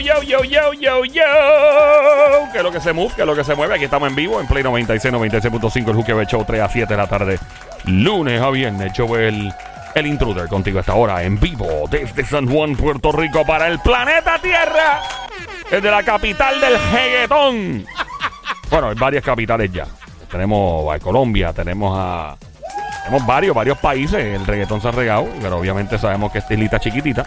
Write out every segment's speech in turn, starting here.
yo, yo, yo, yo, yo, yo. Que es lo que se mueve, que es lo que se mueve. Aquí estamos en vivo en Play 96, 96.5, el Juque Show, 3 a 7 de la tarde. Lunes a viernes, yo el, el intruder contigo a esta hora en vivo desde San Juan, Puerto Rico para el planeta Tierra. Desde la capital del reggaetón. Bueno, hay varias capitales ya. Tenemos a Colombia, tenemos a... Tenemos varios, varios países. El reggaetón se ha regado, pero obviamente sabemos que esta islita chiquitita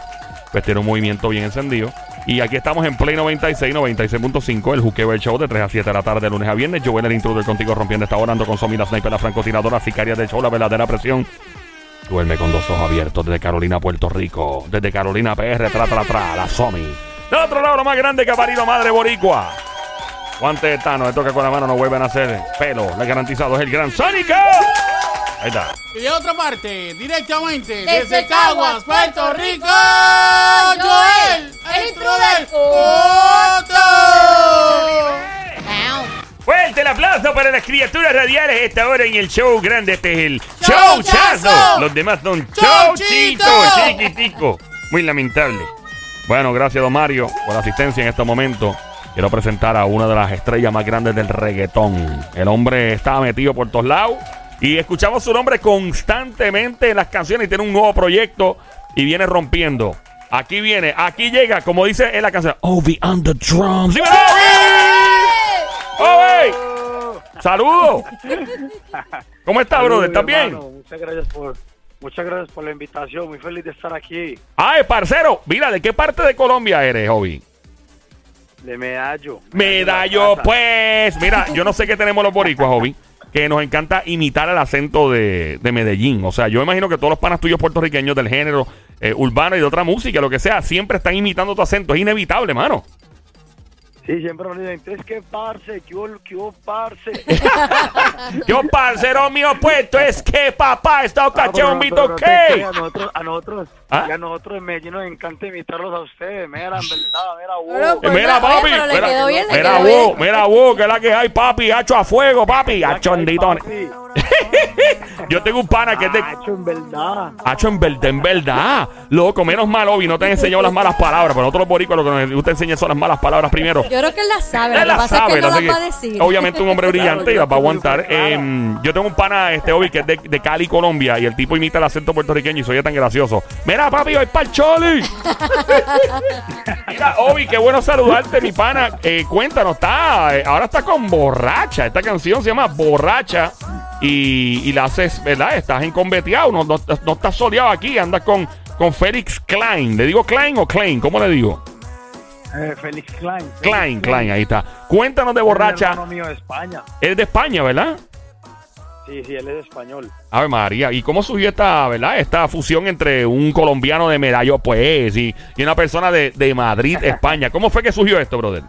pues un movimiento bien encendido. Y aquí estamos en Play 96, 96.5, el Juqueo el Show de 3 a 7 de la tarde, de lunes a viernes. Yo voy el intruder contigo rompiendo esta hora, ando con Somi, la sniper, la francotiradora, sicaria del show, la verdadera presión. Duerme con dos ojos abiertos desde Carolina, Puerto Rico. Desde Carolina PR, tra, tra, tra, la Somi. Del otro lado, lo más grande que ha parido madre boricua. Guante de Tano, esto que con la mano no vuelven a hacer pelo. Le garantizado es el gran Sónica. Ahí está. Y de otra parte, directamente Desde desde Caguas, Puerto Rico, Joel, el el intruder Coto. Fuerte el aplauso para las criaturas radiales esta hora en el show grande. Este es el Showchazo. showchazo. Los demás son showchitos, chiquitico. Muy lamentable. Bueno, gracias, don Mario, por la asistencia en este momento. Quiero presentar a una de las estrellas más grandes del reggaetón. El hombre estaba metido por todos lados y escuchamos su nombre constantemente en las canciones y tiene un nuevo proyecto y viene rompiendo. Aquí viene, aquí llega, como dice en la canción, Ovi on the drums. ¡Dímelo, Ovi! ¡Ovi! ¡Saludos! ¿Cómo estás, brother? ¿Estás bien? Muchas gracias por muchas gracias por la invitación. Muy feliz de estar aquí. Ay, parcero, mira, ¿de qué parte de Colombia eres, Ovi? De Medallo. Medallo, pues. Mira, yo no sé qué tenemos los boricuas, Ovi, que nos encanta imitar el acento de, de Medellín. O sea, yo imagino que todos los panas tuyos puertorriqueños del género eh, urbano y de otra música, lo que sea, siempre están imitando tu acento. Es inevitable, mano. Sí, siempre nos dicen, entonces qué parce, qué hubo, hubo, parce. Yo, parcero mío, puesto es que papá está Ah, pero creas, A nosotros, a nosotros, ¿Ah? y a nosotros en Medellín nos encanta imitarlos a ustedes. Mira, en verdad, mira, Bueno, wow. pues, mira, papi, mira, quedó bien, mira, vos, mira, vos, que es la que hay, papi, hacho a fuego, papi, hacho papi. Yo tengo un pana que es de, Hacho, en verdad. Hacho, en verdad, en verdad. Loco, menos mal, Obi, no te han enseñado las malas palabras. Pero nosotros los boricuas lo que nos gusta enseñar son las malas palabras primero. Yo creo que él las sabe. Él las sabe, no así las va a que, decir. Obviamente un hombre brillante y las va a aguantar. Em, yo tengo un pana, este Obi, que es de, de Cali, Colombia, y el tipo imita el acento puertorriqueño y soy tan gracioso. Mira, papi, hoy para el choli. Mira, Obi, qué bueno saludarte, mi pana. Eh, cuéntanos, está, eh, ahora está con Borracha. Esta canción se llama Borracha. Y, y la haces, ¿verdad? Estás enconveteado, no, no, no estás soleado aquí, andas con, con Félix Klein. ¿Le digo Klein o Klein? ¿Cómo le digo? Eh, Félix Klein. Félix Klein, Klein, ahí está. Cuéntanos de Es Borracha. mío de España. Es de España, ¿verdad? Sí, sí, él es español. Ave María, ¿y cómo surgió esta, verdad? Esta fusión entre un colombiano de Medallo, pues, y, y una persona de, de Madrid, España. ¿Cómo fue que surgió esto, brother?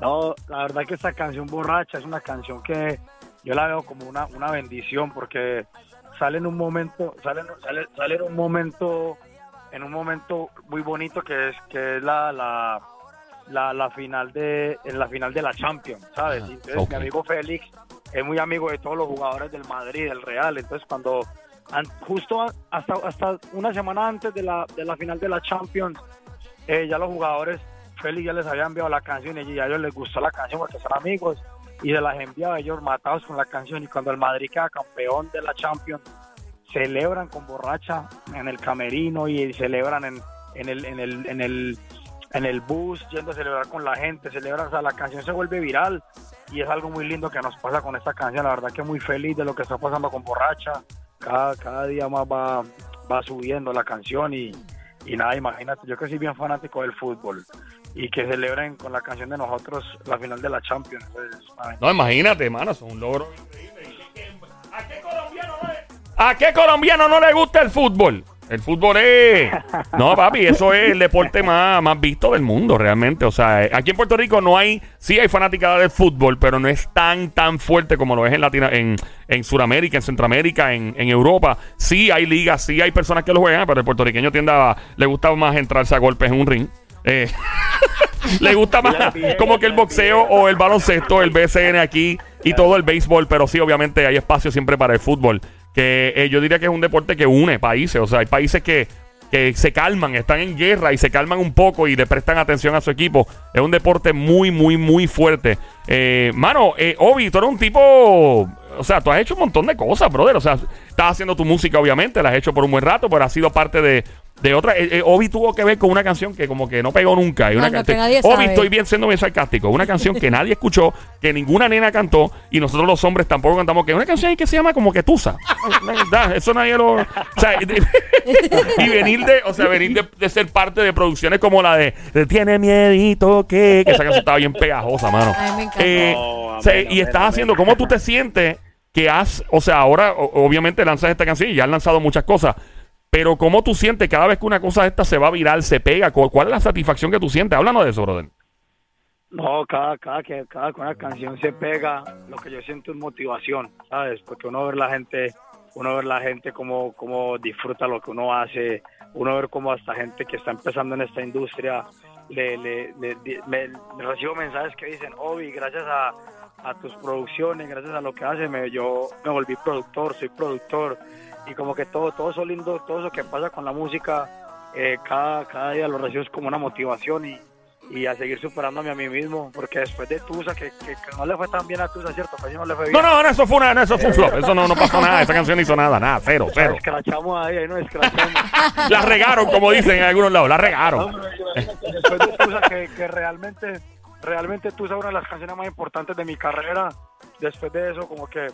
No, la verdad que esta canción borracha es una canción que yo la veo como una, una bendición porque sale en un momento, sale, sale, sale en un momento, en un momento muy bonito que es que es la, la, la, la final de en la final de la Champions, ¿sabes? Entonces mi amigo Félix es muy amigo de todos los jugadores del Madrid, del Real, entonces cuando an- justo hasta hasta una semana antes de la de la final de la Champions eh, ya los jugadores Félix ya les había enviado la canción y a ellos les gustó la canción porque son amigos y se las enviaba ellos matados con la canción. Y cuando el Madrid queda campeón de la Champions celebran con borracha en el camerino y celebran en, en el en el en el en el bus yendo a celebrar con la gente, celebran, o sea, la canción se vuelve viral y es algo muy lindo que nos pasa con esta canción, la verdad que muy feliz de lo que está pasando con borracha, cada, cada día más va, va subiendo la canción y, y nada, imagínate, yo que soy bien fanático del fútbol y que celebren con la canción de nosotros la final de la Champions. No, imagínate, hermano, es un logro increíble. ¿A qué colombiano no le, ¿A qué colombiano no le gusta el fútbol? El fútbol es... No, papi, eso es el deporte más, más visto del mundo, realmente. O sea, aquí en Puerto Rico no hay... Sí hay fanaticada del fútbol, pero no es tan, tan fuerte como lo es en Latina, en, en Sudamérica, en Centroamérica, en, en Europa. Sí hay ligas, sí hay personas que lo juegan, pero el puertorriqueño tiende a... Le gusta más entrarse a golpes en un ring. Eh, le gusta más como que el boxeo o el baloncesto, el BCN aquí y todo el béisbol, pero sí, obviamente hay espacio siempre para el fútbol. Que eh, yo diría que es un deporte que une países. O sea, hay países que que se calman, están en guerra y se calman un poco y le prestan atención a su equipo. Es un deporte muy, muy, muy fuerte. Eh, mano, eh, Obi, tú eres un tipo. O sea, tú has hecho un montón de cosas, brother. O sea, estás haciendo tu música, obviamente, la has hecho por un buen rato, pero has sido parte de, de otra. Eh, eh, Obi tuvo que ver con una canción que como que no pegó nunca. Y una que nadie Obi, sabe. estoy bien siendo bien sarcástico. Una canción que nadie escuchó, que ninguna nena cantó, y nosotros los hombres tampoco cantamos, que es una canción ahí que se llama como que Tusa. Da, Eso nadie lo. O sea, y, y venir de, o sea, venir de, de ser parte de producciones como la de, de Tiene miedito que, que esa canción estaba bien pegajosa, mano. Ay, me encanta. Eh, No, o sea, amén, y estás haciendo, ¿cómo tú te sientes que has, o sea, ahora o- obviamente lanzas esta canción y ya has lanzado muchas cosas, pero ¿cómo tú sientes cada vez que una cosa de esta se va viral, se pega? ¿Cu- ¿Cuál es la satisfacción que tú sientes? Háblanos de eso, brother. No, cada, cada que cada que una canción se pega, lo que yo siento es motivación, ¿sabes? Porque uno ver la gente, uno ver la gente cómo, cómo disfruta lo que uno hace, uno ver cómo hasta gente que está empezando en esta industria, le, le, le- me, me recibo mensajes que dicen, Obi, gracias a, a tus producciones, gracias a lo que haces, me, yo me volví productor, soy productor, y como que todo, todo eso lindo, todo eso que pasa con la música, eh, cada, cada día lo recibo es como una motivación y y a seguir superándome a mí mismo, porque después de Tusa, que, que, que no le fue tan bien a Tusa, ¿cierto? Casi no le fue bien. No, no, no, eso fue, una, no, eso fue un flop. Eso no, no pasó nada. Esa canción no hizo nada, nada, cero, La cero. escrachamos ahí, ahí nos escrachamos. La regaron, como dicen en algunos lados, la regaron. Después de Tusa, que, que realmente, realmente Tusa es una de las canciones más importantes de mi carrera, después de eso, como que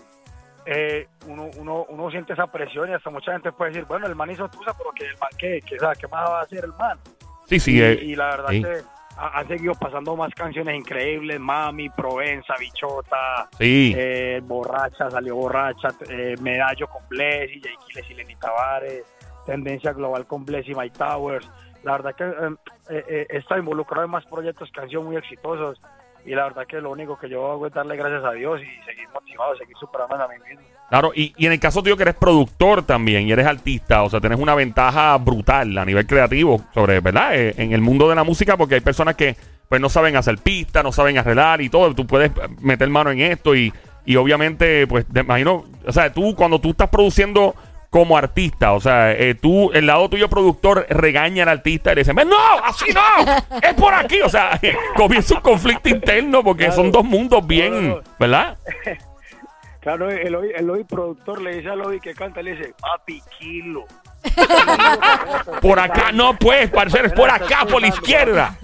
eh, uno, uno, uno siente esa presión y hasta mucha gente puede decir, bueno, el man hizo Tusa, pero que el man, ¿qué? ¿Qué, sabe? ¿Qué más va a hacer el man? Sí, sí. y, eh, y la verdad sí. que ha- han seguido pasando más canciones increíbles, Mami, Provenza, Bichota, Sí. eh, Borracha, salió Borracha, eh, Medallo con Bless y Jay Quiles y Lenny Tavares, Tendencia Global con Bless y My Towers. La verdad que he estado involucrado en más proyectos que han sido muy exitosos y la verdad que lo único que yo hago es darle gracias a Dios y seguir motivado, seguir superando a mí mismo. Claro, y, y en el caso tuyo que eres productor también y eres artista, o sea, tienes una ventaja brutal a nivel creativo sobre, ¿verdad? Eh, en el mundo de la música, porque hay personas que pues no saben hacer pistas, no saben arreglar y todo. Tú puedes meter mano en esto y, y obviamente, pues, te imagino, o sea, tú cuando tú estás produciendo como artista, o sea, eh, tú, el lado tuyo productor regaña al artista y le dice, no, así no, es por aquí, o sea, comienza un conflicto interno porque Claro. son dos mundos bien, No, no, no. ¿verdad? Claro, el hoy, el productor le dice al hoy que canta, le dice, papi, kilo. Por acá, no pues, parcer, es por acá, por la izquierda.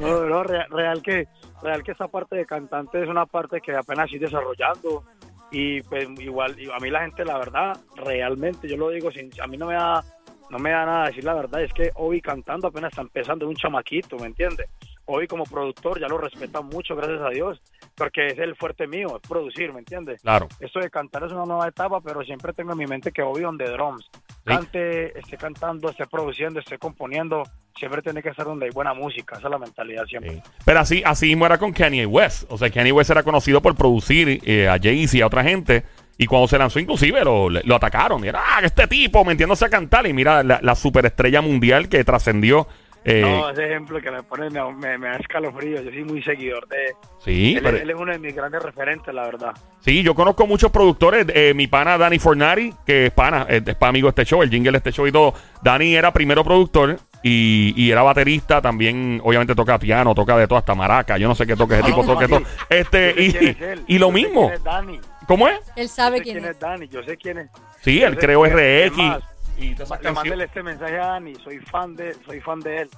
No, no, real, real que real que esa parte de cantante es una parte que apenas estoy desarrollando y pues igual a mí la gente la verdad realmente yo lo digo sin a mí no me da no me da nada decir la verdad es que Obi cantando apenas está empezando un chamaquito me entiendes Obi como productor ya lo respetan mucho gracias a Dios porque es el fuerte mío es producir me entiendes claro. esto de cantar es una nueva etapa, pero siempre tengo en mi mente que on the drums. Cante, esté cantando, esté produciendo, esté componiendo, siempre tiene que ser donde hay buena música, esa es la mentalidad siempre. Sí. Pero así, así mismo era con Kanye West. O sea, Kanye West era conocido por producir eh, a Jay-Z y a otra gente. Y cuando se lanzó, inclusive lo, lo atacaron. Y era, ah, este tipo metiéndose a cantar. Y mira, la, la superestrella mundial que trascendió. Eh, No, ese ejemplo que me pone me, me, me da escalofrío. Yo soy muy seguidor de sí, él. pero- él es uno de mis grandes referentes, la verdad. sí, yo conozco muchos productores. eh, mi pana Danny Fornari, que es pana, eh, es pa' amigo de este show, el jingle de este show y todo. Danny era primero productor. Y, y era baterista, también obviamente toca piano, toca de todo, hasta maraca, yo no sé qué toque, ese tipo No, toque todo. Este, y, es él, y lo yo sé mismo, quién es Dani. ¿cómo es? Él Yo sabe sé quién es. Dani, yo sé quién es. Sí, Yo él creó es. Es RX más, y Le mándele canciones. este mensaje a Dani, soy fan de, soy fan de él.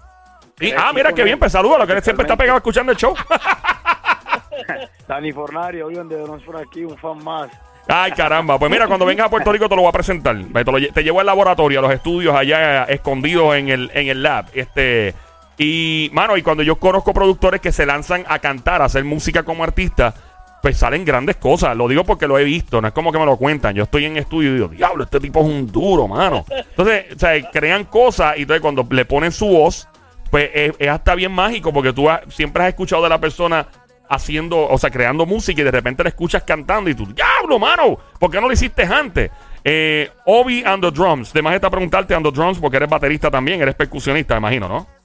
Eh, ah, mira qué bien, pues saludos, lo que él siempre está pegado escuchando el show. Dani Fornari, hoy donde Drums por aquí, un fan más. Ay, caramba. Pues mira, cuando vengas a Puerto Rico te lo voy a presentar. Te, lo te llevo al laboratorio, a los estudios allá escondidos en el, en el lab. Este. Y, mano, y cuando yo conozco productores que se lanzan a cantar, a hacer música como artista, pues salen grandes cosas. Lo digo porque lo he visto, no es como que me lo cuentan. Yo estoy en estudio y digo, diablo, este tipo es un duro, mano. Entonces, o sea, crean cosas y entonces cuando le ponen su voz, pues es, hasta bien mágico porque tú siempre has escuchado de la persona haciendo, o sea, creando música y de repente la escuchas cantando y tú, diablo, mano, ¿por qué no lo hiciste antes? Eh, Obi and the Drums, además está preguntarte and the Drums porque eres baterista también, eres percusionista, imagino, ¿no?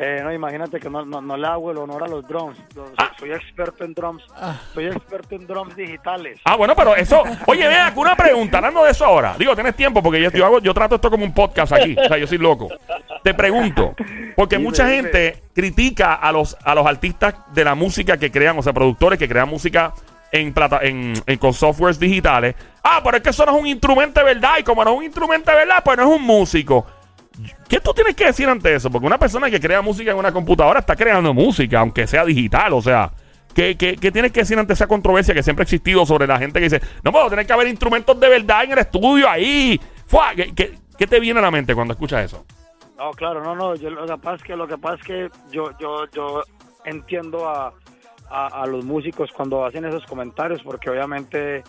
Eh, no, imagínate que no, no, no le hago el honor a los drums. Ah. Soy experto en drums. Ah. Soy experto en drums digitales. Ah, bueno, pero eso. Oye, vea, una pregunta, hablando de eso ahora. Digo, tienes tiempo porque yo, yo hago, yo trato esto como un podcast aquí. O sea, yo soy loco. Te pregunto, porque Dime, mucha dime. gente critica a los, a los artistas de la música que crean, o sea, productores que crean música en plata, en, en- con softwares digitales. Ah, pero es que eso no es un instrumento de verdad. Y como no es un instrumento de verdad, pues no es un músico. ¿Qué tú tienes que decir ante eso? Porque una persona que crea música en una computadora está creando música, aunque sea digital, o sea. ¿Qué, qué, qué tienes que decir ante esa controversia que siempre ha existido sobre la gente que dice, no puedo tener que haber instrumentos de verdad en el estudio ahí? ¿Qué, te viene a la mente cuando escuchas eso? No, claro, no, no. Yo, lo que pasa es que lo que pasa es que yo, yo, yo entiendo a, a, los músicos cuando hacen esos comentarios, porque obviamente,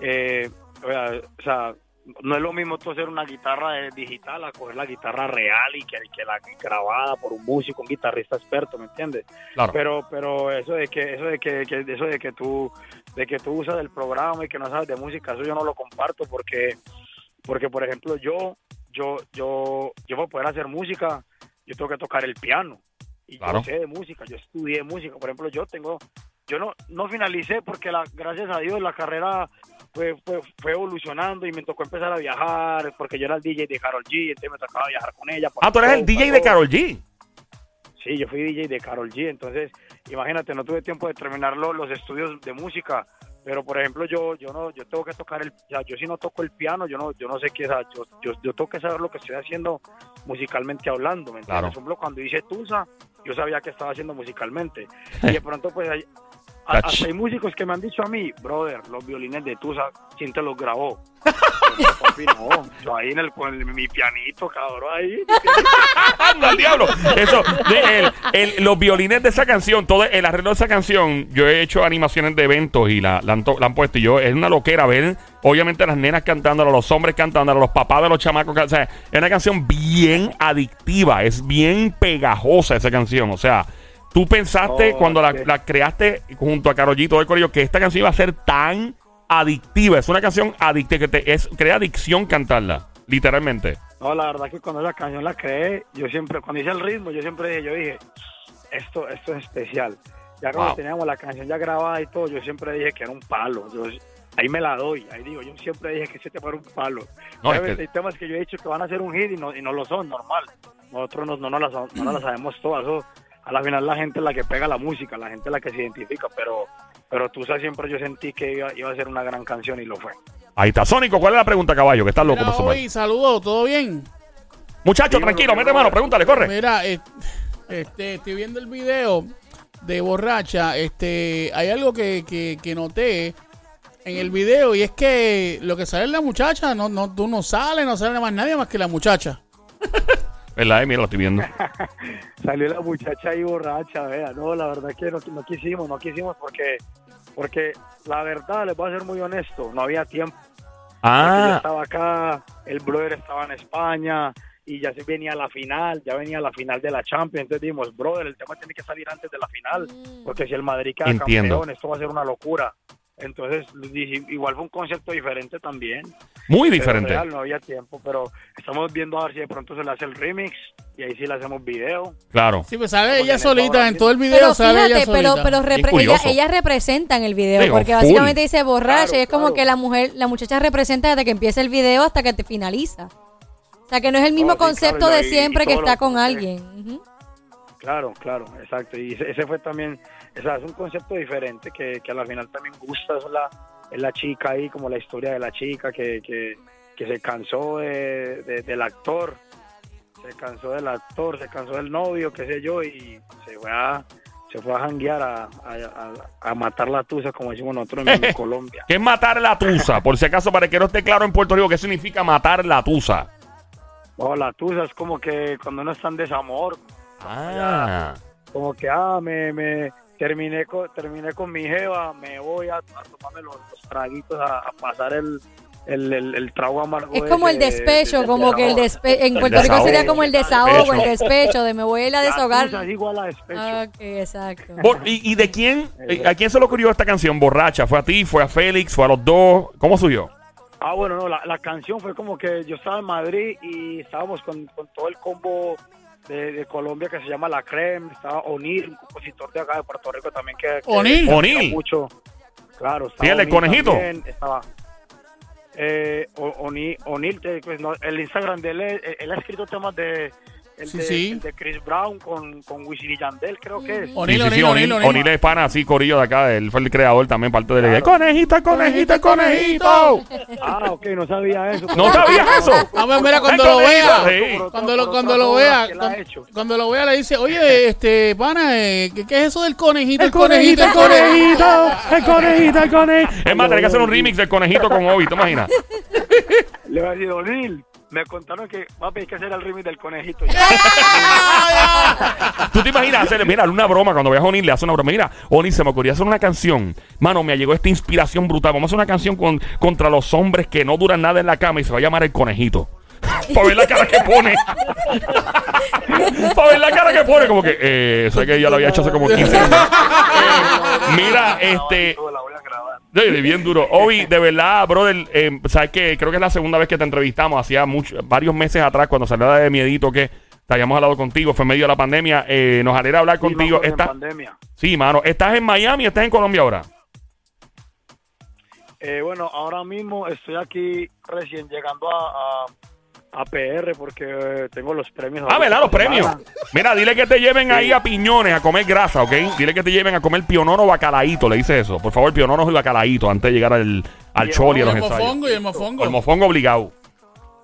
eh, o sea, no es lo mismo tú hacer una guitarra digital a coger la guitarra real y que, que la grabada por un músico, un guitarrista experto, ¿me entiendes? Claro. Pero, pero eso de que, eso de que, que- eso de que tú, de que tú usas el programa y que no sabes de música, eso yo no lo comparto porque, porque por ejemplo yo, yo, yo, yo para poder hacer música, yo tengo que tocar el piano y Claro. yo sé de música, yo estudié música, por ejemplo yo tengo, yo no, no finalicé porque la, gracias a Dios la carrera fue, fue, fue evolucionando y me tocó empezar a viajar porque yo era el DJ de Carol G, entonces me tocaba viajar con ella. Ah, tú eres el DJ de Carol G. Sí, yo fui DJ de Carol G, entonces imagínate, no tuve tiempo de terminar lo- los estudios de música, pero por ejemplo yo yo no yo tengo que tocar el o sea, yo si no toco el piano, yo no yo no sé qué, o sea, yo, yo yo tengo que saber lo que estoy haciendo musicalmente hablando, ¿me entiendes? Claro. Por ejemplo, cuando hice Tusa, yo sabía que estaba haciendo musicalmente y de pronto pues. Hasta hay músicos que me han dicho a mí, brother, los violines de Tusa, ¿quién te los grabó? Yo, no, papi, no, yo ahí en el con el- mi pianito, cabrón, ahí. ¡Anda diablo! Eso, de- el- el- los violines de esa canción, todo el arreglo de esa canción, yo he hecho animaciones de eventos y la, la han, to- la han puesto. Y yo, es una loquera ver, obviamente, las nenas cantándola, los hombres cantándola, los papás de los chamacos. O sea, es una canción bien adictiva, es bien pegajosa esa canción. O sea, tú pensaste Oh, cuando la, la creaste junto a Karol G, todo el corillo, que esta canción iba a ser tan adictiva. Es una canción adictiva que te es, crea adicción cantarla, literalmente. No, la verdad que cuando esa canción la creé, yo siempre, cuando hice el ritmo, yo siempre dije, yo dije, esto, esto es especial. Ya cuando Wow. teníamos la canción ya grabada y todo, yo siempre dije que era un palo. Yo, ahí me la doy, ahí digo, yo siempre dije que ese tema era un palo. No, es que- Hay temas que yo he dicho que van a ser un hit y no, y no lo son, normal. Nosotros no, no, no, las, no las sabemos todas. Eso, a la final la gente es la que pega la música, la gente es la que se identifica, pero, pero tú sabes, siempre yo sentí que iba, iba a ser una gran canción y lo fue. Ahí está. Sónico, ¿cuál es la pregunta, caballo? Que estás loco Mira, hoy, saludos, ¿todo bien? Muchacho, Dímelo, tranquilo, mete mano, pregúntale, corre. Mira, eh, este, estoy viendo el video de borracha. Este, hay algo que, que, que noté en el video y es que lo que sale es la muchacha. No, no, tú no sales, no sale más nadie más que la muchacha. ¿Verdad? Mira, lo estoy viendo. Salió la muchacha ahí borracha, vea, no, la verdad que no, no quisimos, no quisimos porque, porque la verdad, les voy a ser muy honesto, no había tiempo. Porque yo Ah, estaba acá, el brother estaba en España y ya se venía la final, ya venía la final de la Champions, entonces dijimos, brother, el tema tiene que salir antes de la final, porque si el Madrid queda Entiendo. campeón, esto va a ser una locura. Entonces, dije, igual fue un concepto diferente también. muy diferente. real, no había tiempo, pero estamos viendo a ver si de pronto se le hace el remix y ahí sí le hacemos video. Claro. Sí, pues sale ella solita, en todo el video Pero sale ella fíjate, pero, solita. pero repre- ella, curioso. ella representa en el video, porque full. básicamente dice borracha Claro, y es como claro. que la mujer, la muchacha representa desde que empieza el video hasta que te finaliza. O sea que no es el mismo Oh, sí, concepto claro, de siempre que está lo- con alguien. Ujú. Claro, claro, exacto. Y ese, ese fue también, o sea, es un concepto diferente que, que a la final también gusta, es la, es la chica ahí, como la historia de la chica que, que, que se cansó de, de- del actor, se cansó del actor, se cansó del novio, qué sé yo, y se fue a, se fue a janguear a, a, a- a matar la tusa, como decimos nosotros en, en Colombia. ¿Qué es matar la tusa? Por si acaso, para que no esté claro en Puerto Rico, ¿qué significa matar la tusa? Oh, la tusa es como que cuando uno está en desamor, Ah. como que ah me, me terminé con terminé con mi jeva me voy a, a tomarme los, los traguitos a, a pasar el el, el, el trago amargo Es como el de- despecho, de- como de que el despecho, en El Puerto Rico sería como el desahogo, Despecho. el despecho, de me voy a ir a La desahogar. tusa es igual a despecho Ah, Ok, exacto. ¿Y, y de quién? eh, ¿A quién se le ocurrió esta canción? ¿Borracha? ¿Fue a ti? ¿Fue a Félix? ¿Fue a los dos? ¿Cómo subió? ah bueno no la, la canción fue como que yo estaba en Madrid y estábamos con, con todo el combo de, de Colombia que se llama La Creme, estaba O'Neill, un compositor de acá de Puerto Rico también que, que O'Neill. mucho. Claro, Sí, el del O'Neill conejito. también, estaba eh, O- O'Neill, pues, no, el Instagram de él, él ha escrito temas de el, Sí, de, sí. el de Chris Brown con, con Wisin y Yandel, creo que es. O'Neill, Sí, sí, sí, O'Neill, es pana, así, corillo de acá. Él fue el creador también, parte de la. Conejito, el conejito. Ah, ok, no sabía eso. ¿No sabías eso? Pues mira, cuando lo vea, cuando lo, cuando lo vea, cuando, lo vea le dice, oye, este, pana, eh, ¿qué, qué es eso del conejito? El conejito, el conejito, el conejito, el conejito. Es más, tenés que hacer un remix del conejito con Obi, ¿te imaginas? Le voy a decir, O'Neill, me contaron que papi hay que hacer el remix del conejito. ¿Tú te imaginas hacerle, mira, una broma cuando veas a O'Neill, le hace una broma. Mira, O'Neill, se me ocurrió hacer una canción. Mano, me llegó esta inspiración brutal. Vamos a hacer una canción con, contra los hombres que no duran nada en la cama y se va a llamar El Conejito. Para ver la cara que pone. Para ver la cara que pone. Como que, eh, sé que ya lo había hecho hace como 15 años. Eh, mira, este. Bien duro. Obi, de verdad, brother, eh, sabes que creo que es la segunda vez que te entrevistamos, hacía mucho, varios meses atrás, cuando salió la de Miedito, que te habíamos hablado contigo, fue en medio de la pandemia. eh, nos alegra hablar Sí, contigo. en Estás- pandemia. sí, mano, ¿estás en Miami estás en Colombia ahora? Eh, bueno, ahora mismo estoy aquí recién llegando a, a, a PR porque eh, tengo los premios. Ah, ¿verdad? Los premios. Mira, dile que te lleven ahí a piñones a comer grasa, ¿ok? Dile que te lleven a comer pionono o bacalaíto, le dice eso. Por favor, pionono y bacalaíto antes de llegar al, al Y y a los el ensayos. mofongo y el mofongo. El mofongo obligado.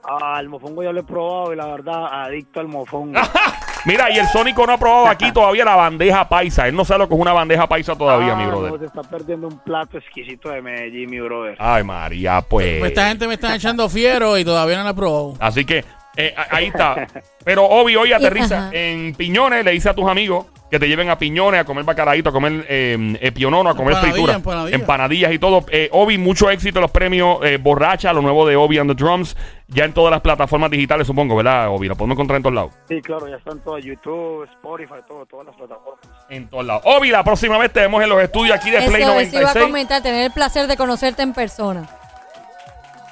Ah, el mofongo ya lo he probado y la verdad, adicto al mofongo. Mira, y el Sónico no ha probado aquí todavía la bandeja paisa. Él no sabe lo que es una bandeja paisa todavía, Ah, mi no, brother. se está perdiendo un plato exquisito de Medellín, mi brother. Ay, María, pues. Esta gente me está echando fiero y todavía no la he probado. Así que eh, ahí está. Pero Obi hoy aterriza en Piñones. Le dice a tus amigos que te lleven a Piñones a comer bacalaíto, a comer eh, pionono, a comer Empanadilla, fritura, empanadilla. empanadillas y todo. Eh, Obi, mucho éxito en los premios eh, Borracha, lo nuevo de Obi and the Drums. Ya en todas las plataformas digitales, supongo, ¿verdad, Obi? Lo podemos encontrar en todos lados. Sí, claro, ya están todas YouTube, Spotify, todo, todas las plataformas. En todos lados. Obi, la próxima vez te vemos en los estudios aquí de Play Eso, eso iba a 96. comentar, tener el placer de conocerte en persona.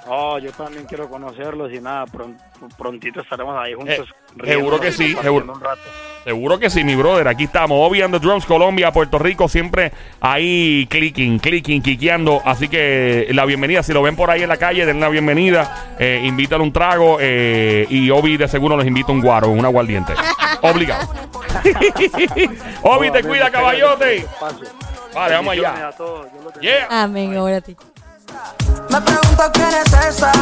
Oh, yo también quiero conocerlos y nada, pron- prontito estaremos ahí juntos. Eh, seguro que sí, seguro. Un rato. Seguro que sí, mi brother. Aquí estamos. Obi and the Drums, Colombia, Puerto Rico, siempre ahí clicking, clicking, quiqueando. Así que la bienvenida. Si lo ven por ahí en la calle, denle la bienvenida. Eh, invítale un trago. eh, y Obi de seguro los invita un guaro, un aguardiente. Obligado. Obi, te cuida, caballote. Vale, vamos allá. Yeah. Amén, ahora a ti. Me pregunto quién es esa.